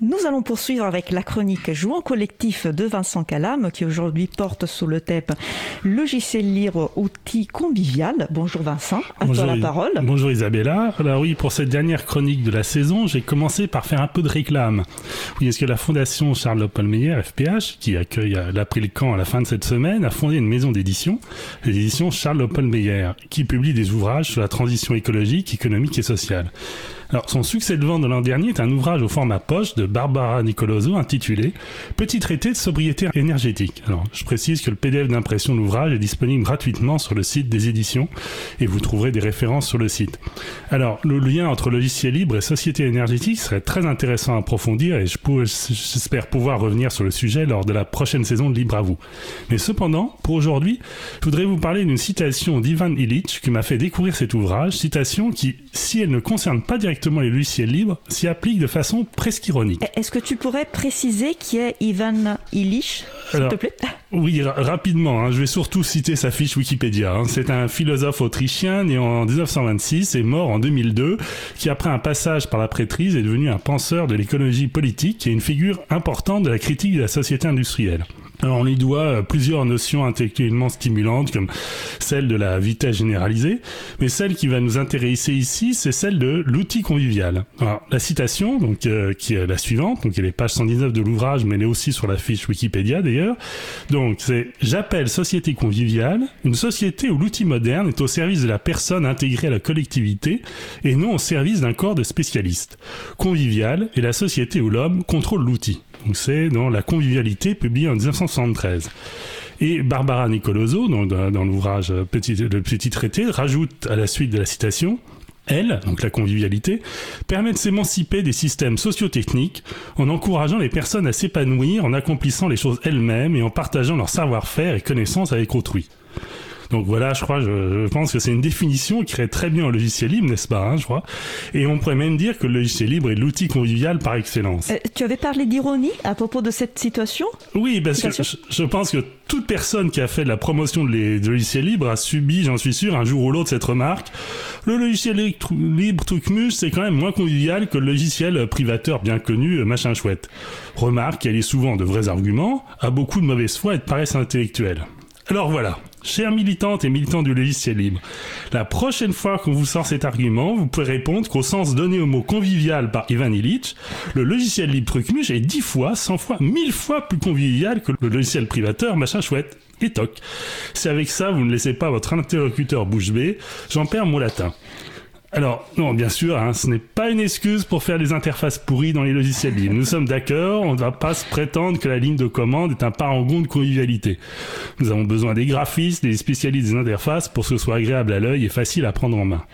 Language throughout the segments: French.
Nous allons poursuivre avec la chronique Jouant collectif de Vincent Calam qui aujourd'hui porte sous le thème logiciel libre outil convivial. Bonjour Vincent, à Bonjour, toi la parole. Bonjour Isabella. Alors oui, pour cette dernière chronique de la saison, j'ai commencé par faire un peu de réclame. Oui, est-ce que la fondation Charles Oppelmeyer, FPH, qui accueille le camp à la fin de cette semaine, a fondé une maison d'édition, les éditions Charles Oppelmeyer, qui publie des ouvrages sur la transition écologique, économique et sociale. Alors, son succès de vente de l'an dernier est un ouvrage au format poche de Barbara Nicoloso intitulé Petit traité de sobriété énergétique. Alors, je précise que le PDF d'impression de l'ouvrage est disponible gratuitement sur le site des éditions et vous trouverez des références sur le site. Alors, le lien entre logiciel libre et société énergétique serait très intéressant à approfondir et j'espère pouvoir revenir sur le sujet lors de la prochaine saison de Libre à vous. Mais cependant, pour aujourd'hui, je voudrais vous parler d'une citation d'Ivan Illich qui m'a fait découvrir cet ouvrage, citation qui, si elle ne concerne pas directement les logiciels libres s'y appliquent de façon presque ironique. Est-ce que tu pourrais préciser qui est Ivan Illich, s'il te plaît? Oui, rapidement. Hein, je vais surtout citer sa fiche Wikipédia. Hein. C'est un philosophe autrichien né en 1926 et mort en 2002, qui après un passage par la prêtrise est devenu un penseur de l'écologie politique et une figure importante de la critique de la société industrielle. Alors on lui doit euh, plusieurs notions intellectuellement stimulantes comme celle de la vitesse généralisée, mais celle qui va nous intéresser ici, c'est celle de l'outil convivial. Alors, la citation, donc euh, qui est la suivante, donc elle est page 119 de l'ouvrage, mais elle est aussi sur la fiche Wikipédia d'ailleurs. Donc c'est j'appelle société conviviale une société où l'outil moderne est au service de la personne intégrée à la collectivité et non au service d'un corps de spécialistes. Convivial est la société où l'homme contrôle l'outil. C'est dans La convivialité, publié en 1973. Et Barbara Nicoloso, dans, dans l'ouvrage petit, Le Petit Traité, rajoute à la suite de la citation elle, donc la convivialité, permet de s'émanciper des systèmes sociotechniques en encourageant les personnes à s'épanouir en accomplissant les choses elles-mêmes et en partageant leur savoir-faire et connaissances avec autrui. Donc voilà, je crois, je, pense que c'est une définition qui irait très bien au logiciel libre, n'est-ce pas, hein, je crois. Et on pourrait même dire que le logiciel libre est l'outil convivial par excellence. Euh, tu avais parlé d'ironie à propos de cette situation? Oui, parce que je, pense que toute personne qui a fait de la promotion de, logiciels libres a subi, j'en suis sûr, un jour ou l'autre cette remarque. Le logiciel libre Trucmus, c'est quand même moins convivial que le logiciel privateur bien connu, machin chouette. Remarque, elle est souvent de vrais arguments, a beaucoup de mauvaise foi et de paresse intellectuelle. Alors voilà, chers militantes et militants du logiciel libre, la prochaine fois qu'on vous sort cet argument, vous pouvez répondre qu'au sens donné au mot convivial par Ivan Illich, le logiciel libre Trucmuche est 10 fois, 100 fois, 1000 fois plus convivial que le logiciel privateur machin chouette. Et toc. Si avec ça vous ne laissez pas votre interlocuteur bouche bée, j'en perds mon latin. Alors, non, bien sûr, hein, ce n'est pas une excuse pour faire des interfaces pourries dans les logiciels libres. Nous sommes d'accord, on ne va pas se prétendre que la ligne de commande est un parangon de convivialité. Nous avons besoin des graphistes, des spécialistes des interfaces pour que ce soit agréable à l'œil et facile à prendre en main.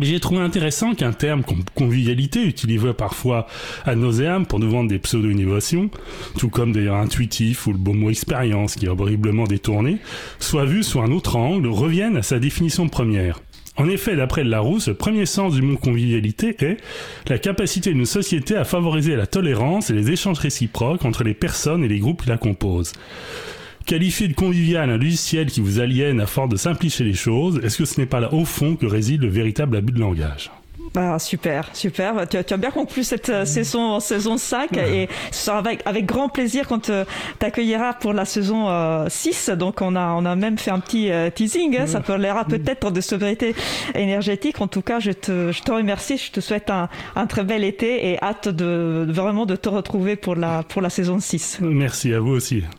J'ai trouvé intéressant qu'un terme comme convivialité, utilisé parfois à nauséam pour nous vendre des pseudo-innovations, tout comme d'ailleurs intuitif ou le beau mot expérience qui est horriblement détourné, soit vu sous un autre angle, revienne à sa définition première. En effet, d'après Larousse, le premier sens du mot convivialité est la capacité d'une société à favoriser la tolérance et les échanges réciproques entre les personnes et les groupes qui la composent. Qualifier de convivial un logiciel qui vous aliène à force de simplifier les choses, est-ce que ce n'est pas là au fond que réside le véritable abus de langage? Ah, super, super. Tu, as bien conclu cette euh, saison, saison 5 et ce sera avec, avec grand plaisir quand euh, tu pour la saison 6. Euh, Donc on a, on a même fait un petit teasing. Hein. Ça parlera peut-être de sobriété énergétique. En tout cas, je te, je te remercie. Je te souhaite un, un très bel été et hâte de vraiment de te retrouver pour la, pour la saison 6. Merci à vous aussi.